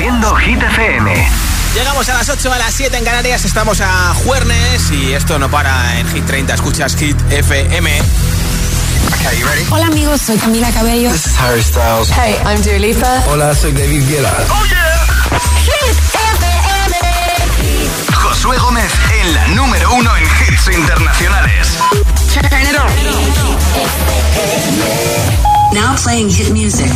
Haciendo Hit FM. Llegamos a las 8, a las 7 en Canarias, estamos a Juernes y esto no para en Hit 30, escuchas Hit FM. Okay, Hola amigos, soy Camila Cabello. This is Harry Styles. Hey, I'm Dua Hola, soy David Guetta. Oh yeah. Hit FM. Josué Gómez en la número uno en hits internacionales. Now playing hit music.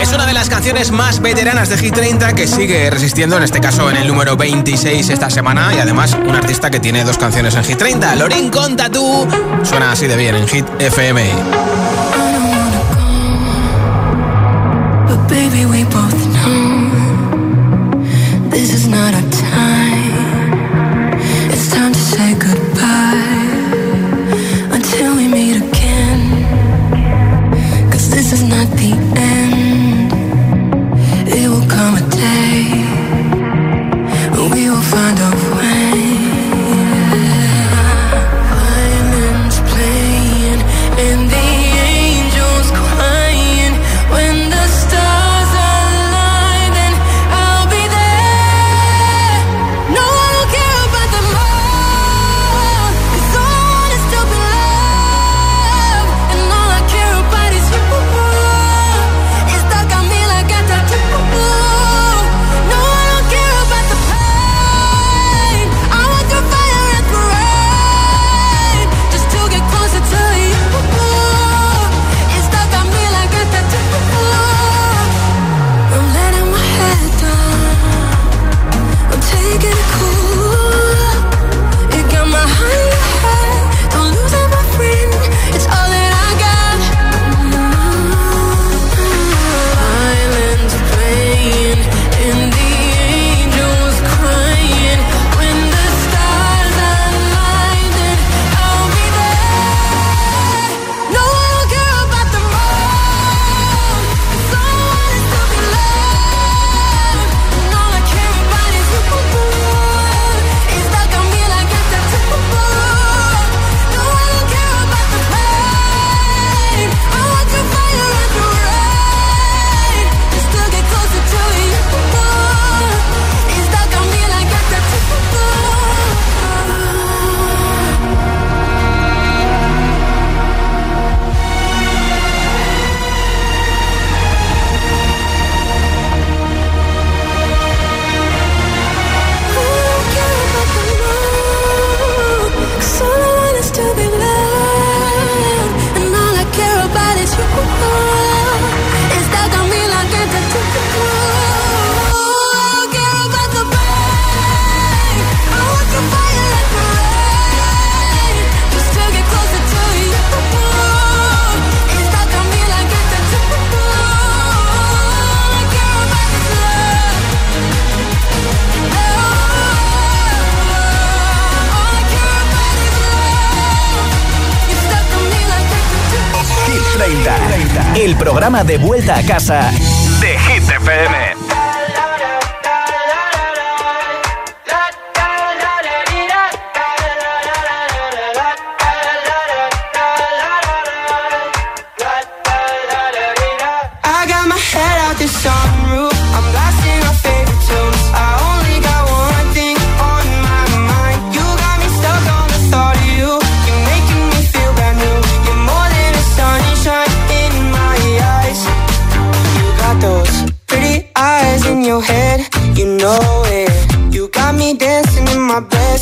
Es una de las canciones más veteranas de Hit 30 que sigue resistiendo, en este caso en el número 26 esta semana, y además un artista que tiene dos canciones en Hit 30. Lorin Conta tú. Suena así de bien en Hit FM. casa.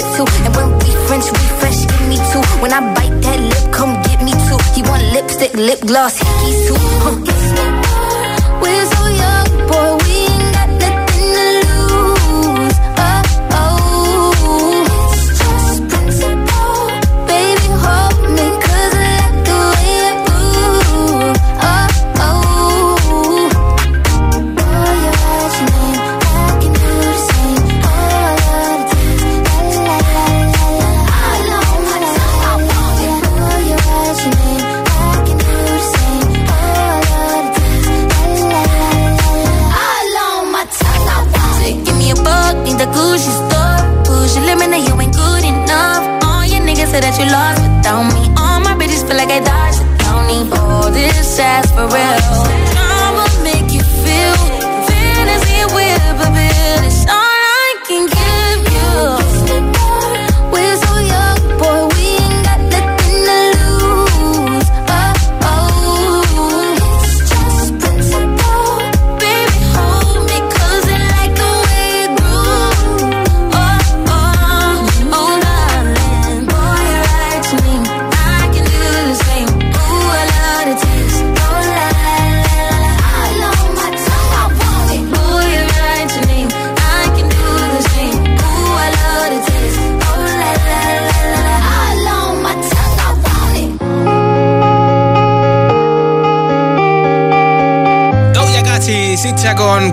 too. And when we French we fresh. give me two. When I bite that lip, come get me two. He want lipstick, lip gloss, hickeys too. Huh. We're so young, boy.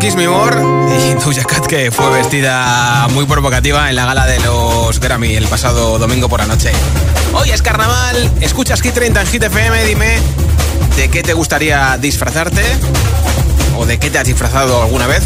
y Doja Cat que fue vestida muy provocativa en la gala de los Grammy el pasado domingo por la noche. Hoy es carnaval, escuchas Hit 30 en Hit FM, dime de qué te gustaría disfrazarte o de qué te has disfrazado alguna vez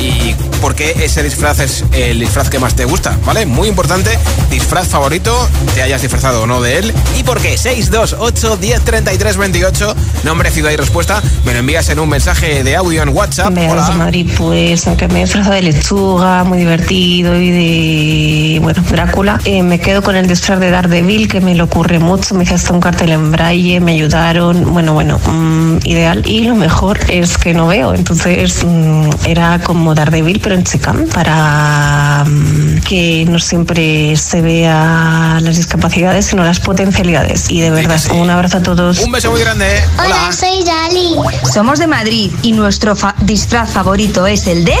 y por qué ese disfraz es el disfraz que más te gusta, ¿vale? Muy importante, disfraz favorito, te hayas disfrazado o no de él y por qué 628 1033 28, nombre, ciudad y respuesta, me lo envías en un mensaje de audio en WhatsApp. Me Hola. Madrid, pues aunque me he disfrazado de lechuga, muy divertido y de, bueno, Drácula, eh, me quedo con el disfraz de Daredevil que me lo ocurre mucho, me hice hasta un cartel en braille, me ayudaron, bueno, bueno, mmm, ideal y lo mejor es que no veo entonces mm, era como Daredevil, pero en Chicam, para mm, que no siempre se vea las discapacidades, sino las potencialidades. Y de verdad, un abrazo a todos. Un beso muy grande. ¿eh? Hola, Hola soy Dali. Somos de Madrid y nuestro fa disfraz favorito es el de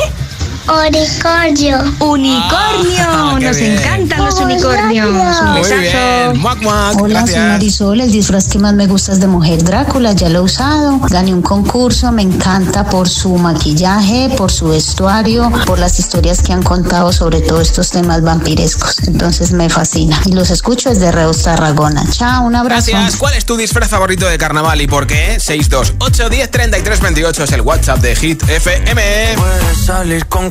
Oricordio. unicornio. Ah, Nos bien. encantan los unicornios. Un besazo. bien. Muac, muac. Hola, soy Gracias. Marisol. El disfraz que más me gusta es de Mujer Drácula. Ya lo he usado. Gané un concurso. Me encanta por su maquillaje, por su vestuario, por las historias que han contado sobre todos estos temas vampirescos. Entonces me fascina. Y los escucho desde Reus, Tarragona. Chao, un abrazo. Gracias. ¿Cuál es tu disfraz favorito de carnaval y por qué? 628 10 33 28 es el WhatsApp de Hit FM. Puedes salir con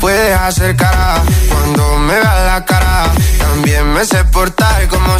Puedes hacer cara cuando me veas la cara. También me sé portar como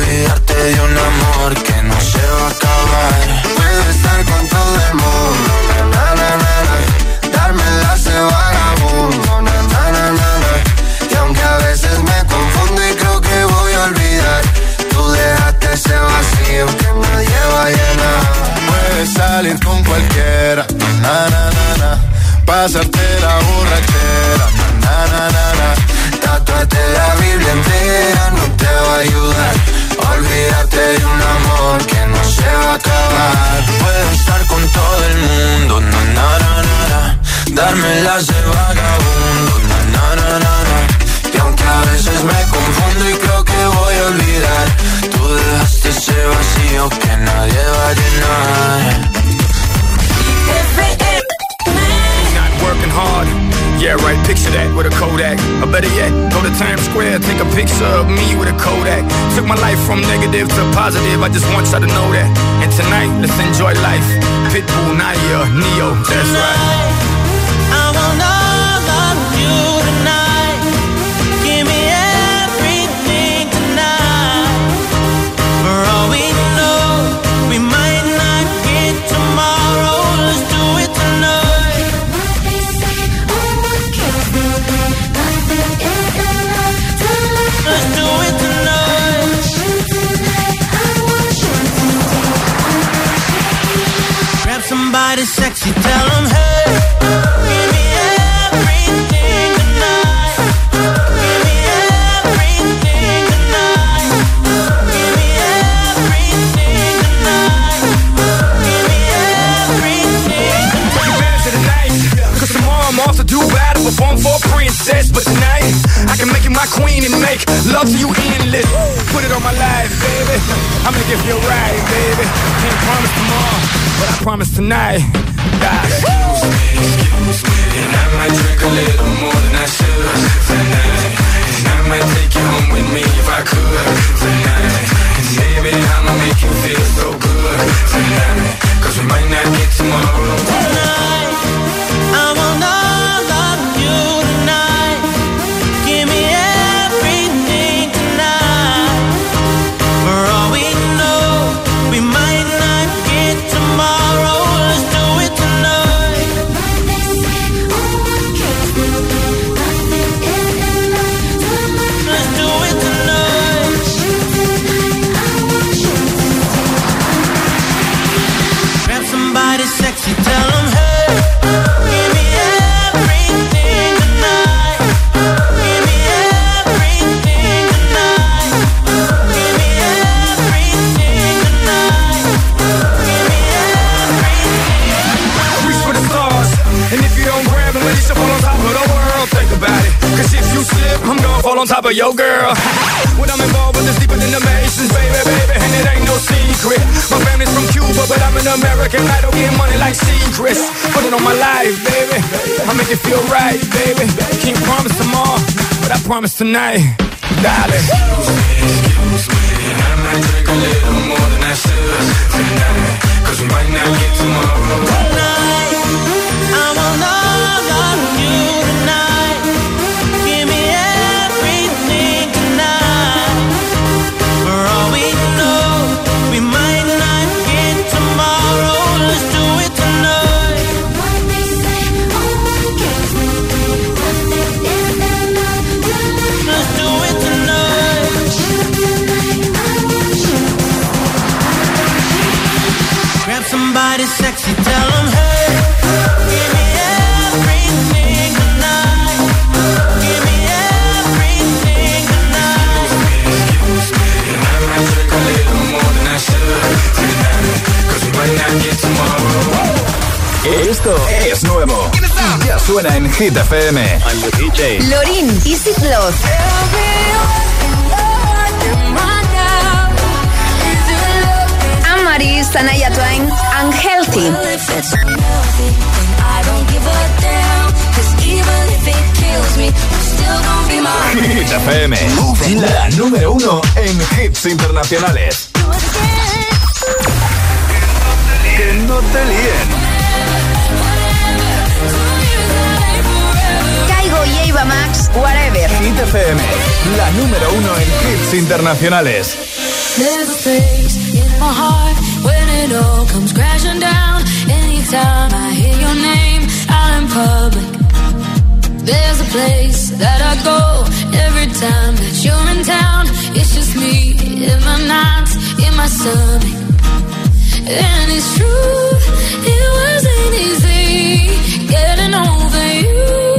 Olvidarte de un amor que no se va a acabar. Puedo estar con todo el mundo, na, na, na, darme de vagabundo, y aunque a veces me confundo y creo que voy a olvidar, tú dejaste ese vacío que nadie va a llenar. Puedes salir con cualquiera, na, na, na. Pasarte la veces me confundo y creo que voy a olvidar, Tú dejaste ese vacío que nadie va a llenar. Not working hard. Yeah, right, picture that with a Kodak. Or better yet, go to Times Square, take a picture of me with a Kodak. Took my life from negative to positive, I just want y'all to know that. And tonight, let's enjoy life. Pitbull, Nadia, Neo, that's right. Sexy, tell 'em, hey. But tonight, I can make you my queen and make love to you endless. Put it on my life, baby. I'm gonna give you a ride, baby. Can't promise tomorrow, but I promise tonight. Excuse me, excuse me, and I might drink a little more than I should. tonight. sexy, tell them, hey, Esto es nuevo. Ya suena en Hit FM. I'm the DJ. Lorin, Tanaya Twain, Unhealthy. Hit FM, la número uno en hits internacionales. Que no te líen. Caigo y Eva Max, whatever. Hit FM, la número uno en hits internacionales. all comes crashing down. Anytime I hear your name out in public, there's a place that I go every time that you're in town. It's just me in my nights, in my stomach. And it's true, it wasn't easy getting over you.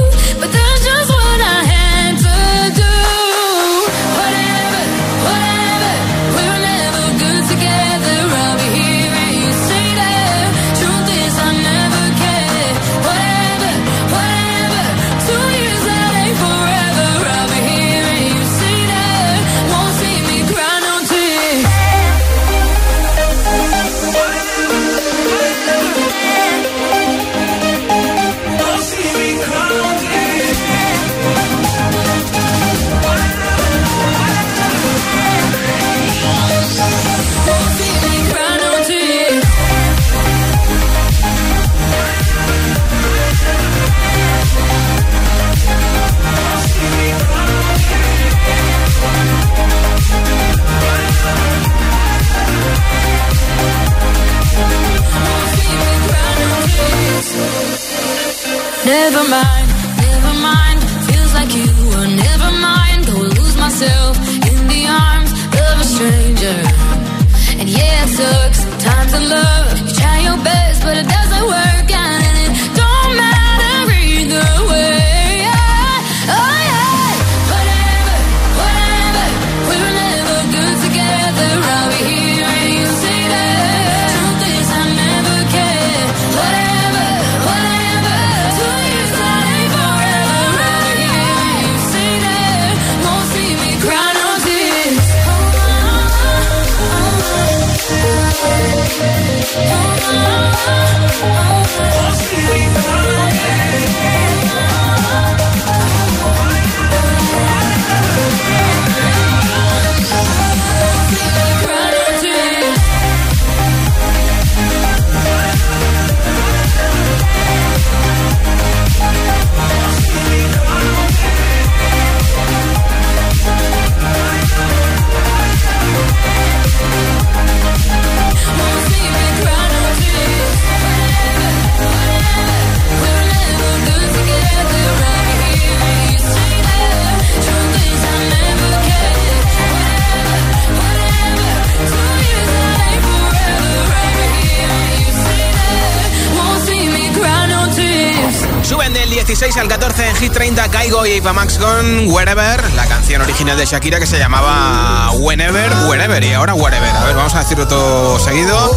Suben del 16 al 14 en Hit 30 Caigo y Eva Max con Wherever, la canción original de Shakira que se llamaba Whenever, Wherever y ahora Wherever. A ver, vamos a decirlo todo seguido.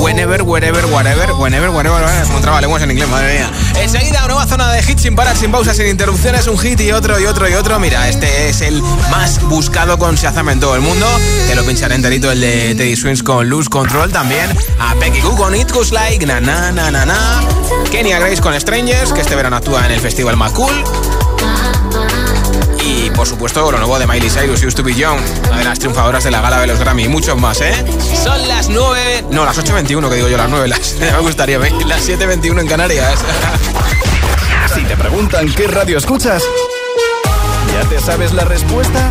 Whenever, wherever, whatever, whenever, wherever, wherever. Me traba lenguas en inglés, madre mía. Enseguida, nueva zona de hits sin parar, sin pausas, sin interrupciones. Un hit y otro y otro y otro. Mira, este es el más buscado con Shazam en todo el mundo. Te lo pincharé enterito el de Teddy Swings con Lose Control también. A Becky Goo con It Goes Like, na na na na na. Kenya Grace con Strangers, que este verano actúa en el Festival Más Cool. Y por supuesto lo nuevo de Miley Cyrus, Used to Be Young, una de las triunfadoras de la gala de los Grammy y muchos más, ¿eh? Son las 9, no, las 8.21 que digo yo, las 9, las, me gustaría, ¿eh? las 7.21 en Canarias. Si te preguntan qué radio escuchas, ¿ya te sabes la respuesta?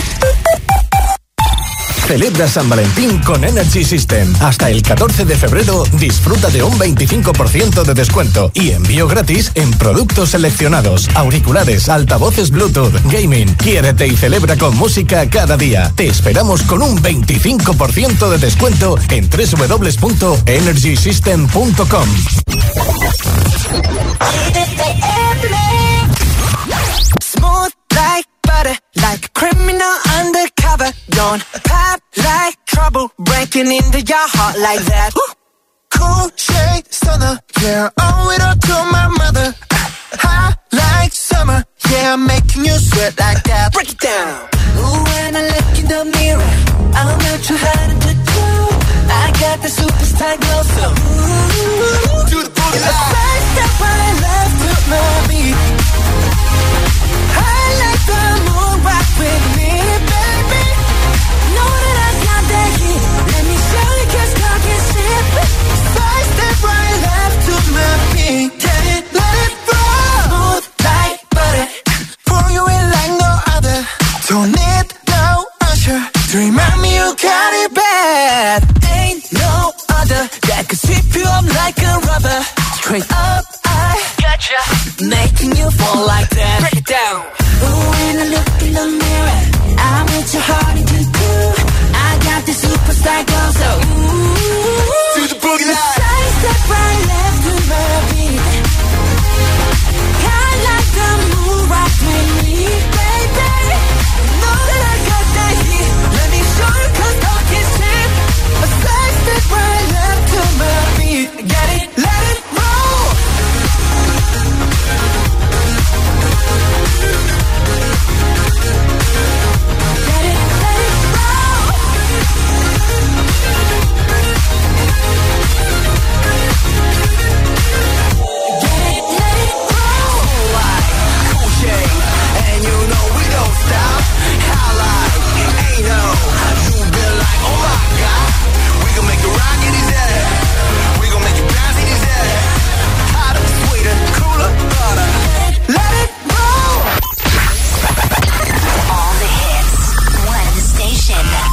Celebra San Valentín con Energy System. Hasta el 14 de febrero disfruta de un 25% de descuento y envío gratis en productos seleccionados, auriculares, altavoces Bluetooth, gaming. Quiérete y celebra con música cada día. Te esperamos con un 25% de descuento en www.energysystem.com. Undercover. Like trouble, breaking into your heart like that. Cool shade stunner, yeah, owe it up to my mother. Hot like summer, yeah, I'm making you sweat like that. Break it down. Ooh, when I look in the mirror, I'm not too hard to do. I got the superstar glow, so ooh, do the boogie. The first step I love to my bad. Ain't no other that could sweep you up like a rubber. Straight up, I gotcha. Making you fall like that. Break it down. Ooh, when I look in the mirror, I'm with your heart into do. I got the superstar glow, so ooh. Do the boogie line. Side step right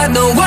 got know.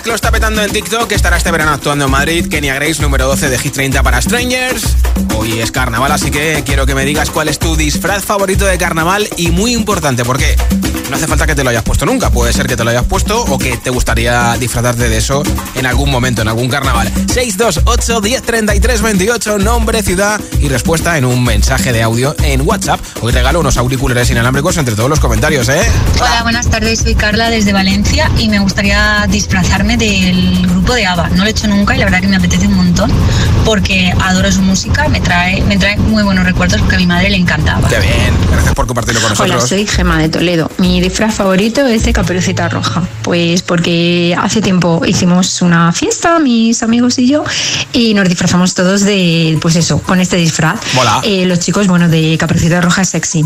Que lo está petando en TikTok estará este verano actuando en Madrid, Kenya Grace, número 12 de Hit 30 para Strangers. Hoy es carnaval, así que quiero que me digas cuál es tu disfraz favorito de carnaval y muy importante, porque no hace falta que te lo hayas puesto nunca, puede ser que te lo hayas puesto o que te gustaría disfrazarte de eso en algún momento, en algún carnaval. 628 1033 28, nombre, ciudad y respuesta en un mensaje de audio en WhatsApp. Hoy regalo unos auriculares inalámbricos entre todos los comentarios, ¿eh? Hola, buenas tardes. Soy Carla desde Valencia y me gustaría disfrazarme del grupo de ABBA. No lo he hecho nunca y la verdad que me apetece un montón porque adoro su música, me trae, me trae muy buenos recuerdos porque a mi madre le encantaba. Qué bien, gracias por compartirlo con nosotros. Hola, soy Gema de Toledo. Mi disfraz favorito es de Caperucita Roja. Pues porque hace tiempo hicimos una fiesta, mis amigos y yo, y nos disfrazamos todos de, pues eso, con este disfraz. Mola. Eh, los chicos, bueno, de Caperucita Roja es sexy.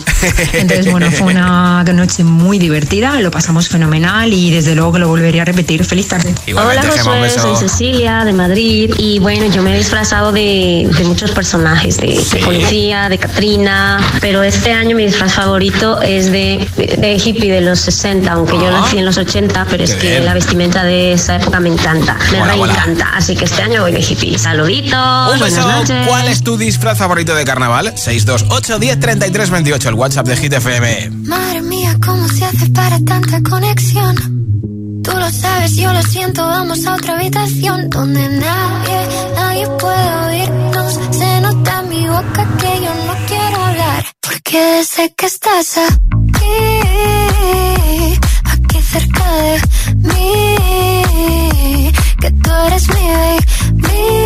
Entonces, bueno, fue una noche muy divertida, lo pasamos fenomenal y desde luego que lo volvería a repetir. Feliz tarde. Igualmente, Hola Josué, soy Cecilia de Madrid y bueno, yo me he disfrazado de, de muchos personajes, de, de policía, de Catrina, pero este año mi disfraz favorito es de, de, de hippie de los 60, aunque yo nací en los 80, pero es que bien. la vestimenta de esa época me encanta, me mola. reencanta, así que este año voy de hippie. Saluditos, Un beso. buenas noches. ¿Cuál es tu disfraz favorito de carnaval? 628 10 33 28, el WhatsApp de Hit FM. Madre mía, ¿cómo se hace para tanta conexión? Tú lo sabes, yo lo siento, vamos a otra habitación donde nadie, nadie puede oírnos. Se nota en mi boca que yo no quiero porque sé que estás aquí, aquí cerca de mí, que tú eres mi baby.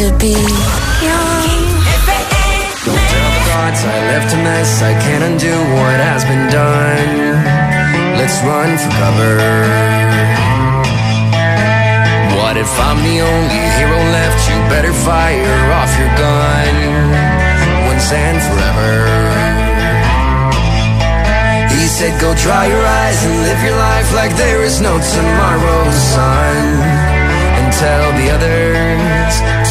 To be young. Don't tell the gods I left a mess. I can't undo what has been done. Let's run for cover. What if I'm the only hero left? You better fire off your gun once and forever. He said, Go dry your eyes and live your life like there is no tomorrow, son. And tell the others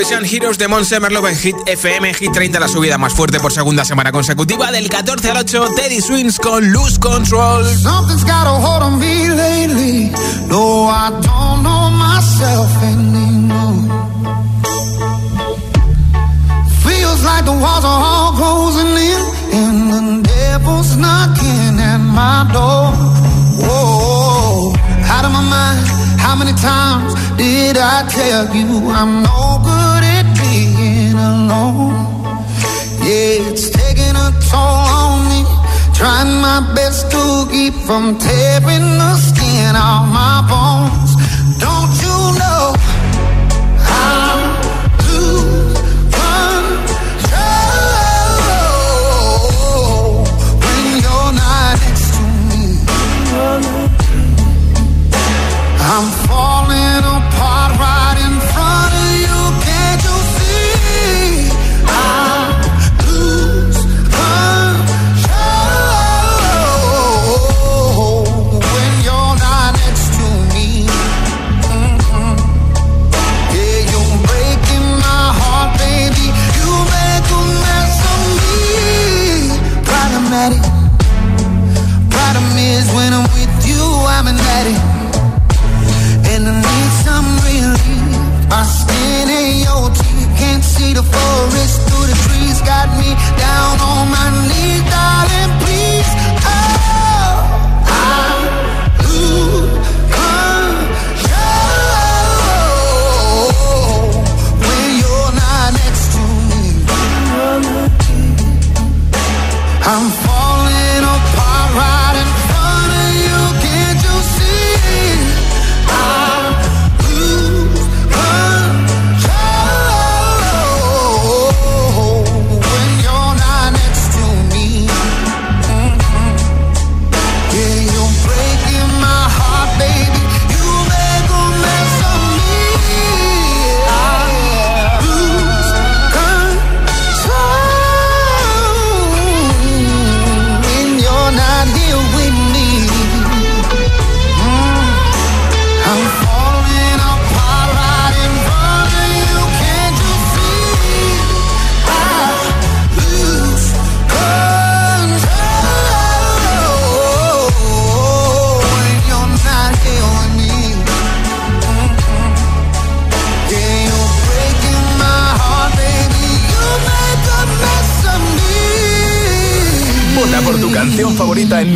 Eurovisión Heroes de en Hit FM, Hit 30, la subida más fuerte por segunda semana consecutiva, del 14 al 8, Teddy Swings con Lose Control. Something's hold on me lately. I don't know myself. Feels like the all in, and devil's knocking at my door. Whoa, my mind. How many times did I tell you I'm no on me. Trying my best to keep from tearing the skin off my bones.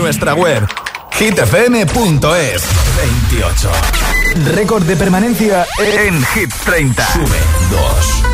nuestra web hitfm.es 28. Récord de permanencia en Hit 30. Sube 2.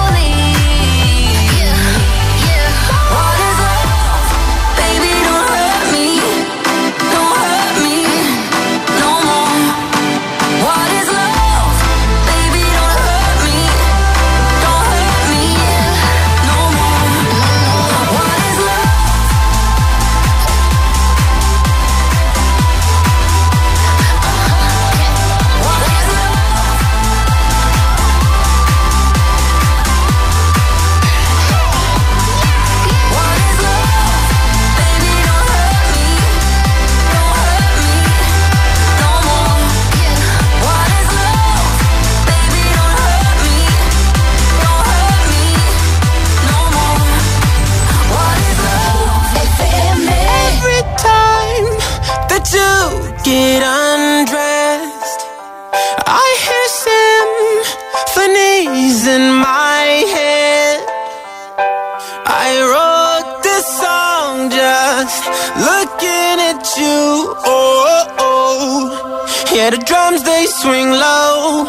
swing low,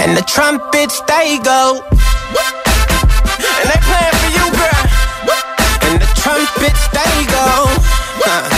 and the trumpets they go. And they playing for you, girl. And the trumpets they go. Huh.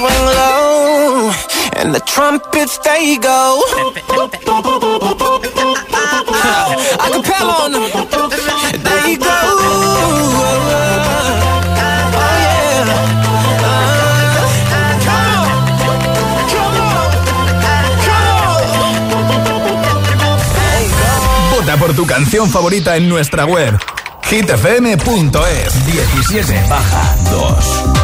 and the trumpets they go. Go. Vota por tu canción favorita en nuestra web hitfm.es 17 baja 2